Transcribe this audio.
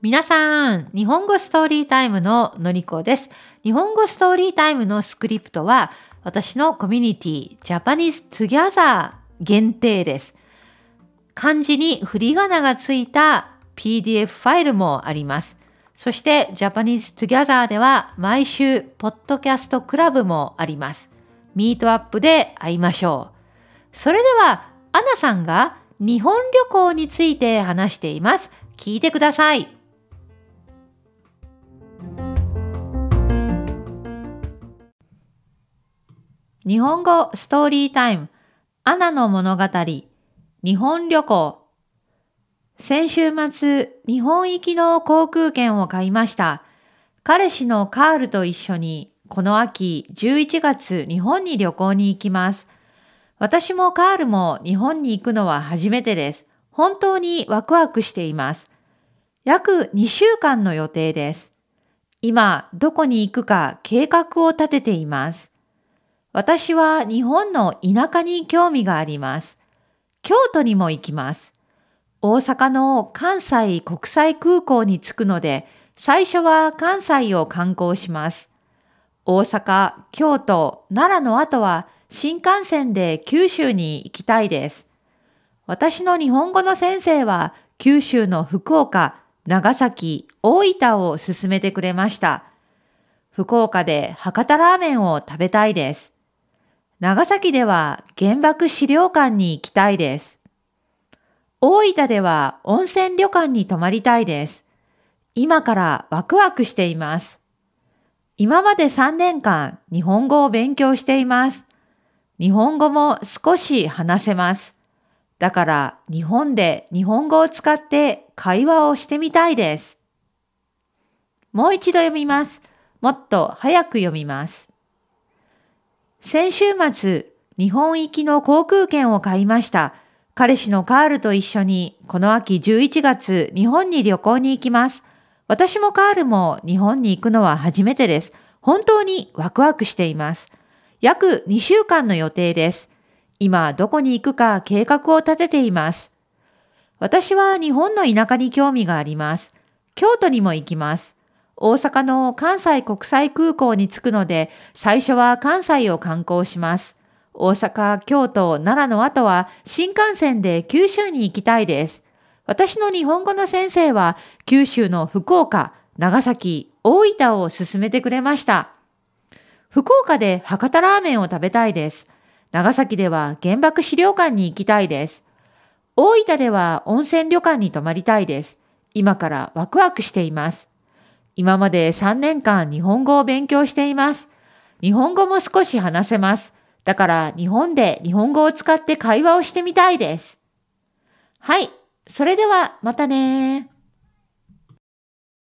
皆さん、日本語ストーリータイムののりこです。日本語ストーリータイムのスクリプトは、私のコミュニティ、Japanese Together 限定です。漢字に振り仮名がついた PDF ファイルもあります。そして Japanese Together では毎週ポッドキャストクラブもあります。ミートアップで会いましょう。それでは、アナさんが日本旅行について話しています。聞いてください。日本語ストーリータイムアナの物語日本旅行先週末日本行きの航空券を買いました彼氏のカールと一緒にこの秋11月日本に旅行に行きます私もカールも日本に行くのは初めてです本当にワクワクしています約2週間の予定です今どこに行くか計画を立てています私は日本の田舎に興味があります。京都にも行きます。大阪の関西国際空港に着くので、最初は関西を観光します。大阪、京都、奈良の後は新幹線で九州に行きたいです。私の日本語の先生は九州の福岡、長崎、大分を勧めてくれました。福岡で博多ラーメンを食べたいです。長崎では原爆資料館に行きたいです。大分では温泉旅館に泊まりたいです。今からワクワクしています。今まで3年間日本語を勉強しています。日本語も少し話せます。だから日本で日本語を使って会話をしてみたいです。もう一度読みます。もっと早く読みます。先週末、日本行きの航空券を買いました。彼氏のカールと一緒に、この秋11月、日本に旅行に行きます。私もカールも日本に行くのは初めてです。本当にワクワクしています。約2週間の予定です。今どこに行くか計画を立てています。私は日本の田舎に興味があります。京都にも行きます。大阪の関西国際空港に着くので、最初は関西を観光します。大阪、京都、奈良の後は新幹線で九州に行きたいです。私の日本語の先生は九州の福岡、長崎、大分を勧めてくれました。福岡で博多ラーメンを食べたいです。長崎では原爆資料館に行きたいです。大分では温泉旅館に泊まりたいです。今からワクワクしています。今まで3年間日本語を勉強しています。日本語も少し話せます。だから日本で日本語を使って会話をしてみたいです。はい。それではまたね